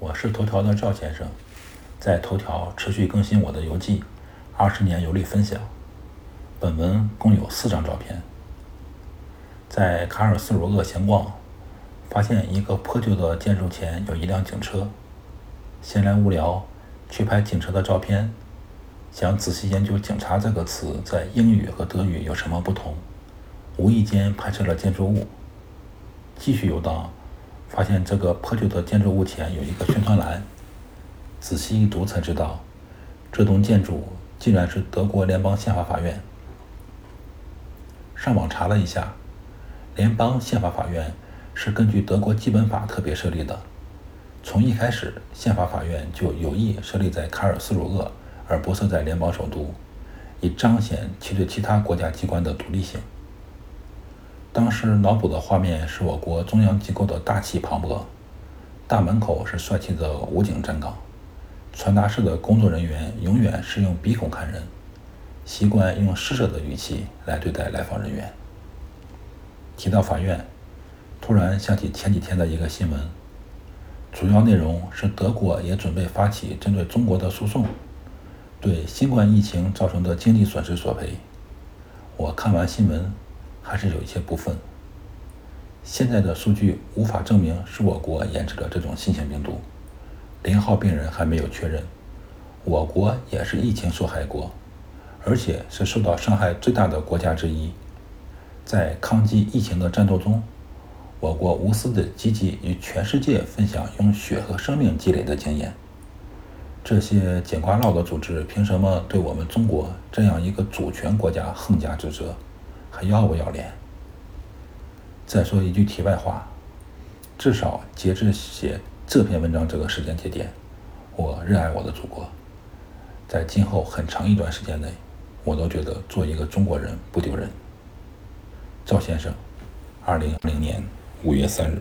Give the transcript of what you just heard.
我是头条的赵先生，在头条持续更新我的游记，二十年游历分享。本文共有四张照片。在卡尔斯鲁厄闲逛，发现一个破旧的建筑前有一辆警车。闲来无聊，去拍警车的照片，想仔细研究“警察”这个词在英语和德语有什么不同。无意间拍摄了建筑物。继续游荡，发现这个破旧的建筑物前有一个宣传栏。仔细一读才知道，这栋建筑竟然是德国联邦宪法法院。上网查了一下，联邦宪法法院是根据德国基本法特别设立的。从一开始，宪法法院就有意设立在卡尔斯鲁厄，而不设在联邦首都，以彰显其对其他国家机关的独立性。当时脑补的画面是我国中央机构的大气磅礴，大门口是帅气的武警站岗，传达室的工作人员永远是用鼻孔看人，习惯用施舍的语气来对待来访人员。提到法院，突然想起前几天的一个新闻，主要内容是德国也准备发起针对中国的诉讼，对新冠疫情造成的经济损失索赔。我看完新闻。还是有一些部分。现在的数据无法证明是我国研制的这种新型病毒，零号病人还没有确认。我国也是疫情受害国，而且是受到伤害最大的国家之一。在抗击疫情的战斗中，我国无私的积极与全世界分享用血和生命积累的经验。这些捡瓜唠的组织凭什么对我们中国这样一个主权国家横加指责？还要不要脸？再说一句题外话，至少截至写这篇文章这个时间节点，我热爱我的祖国。在今后很长一段时间内，我都觉得做一个中国人不丢人。赵先生，二零二零年五月三日。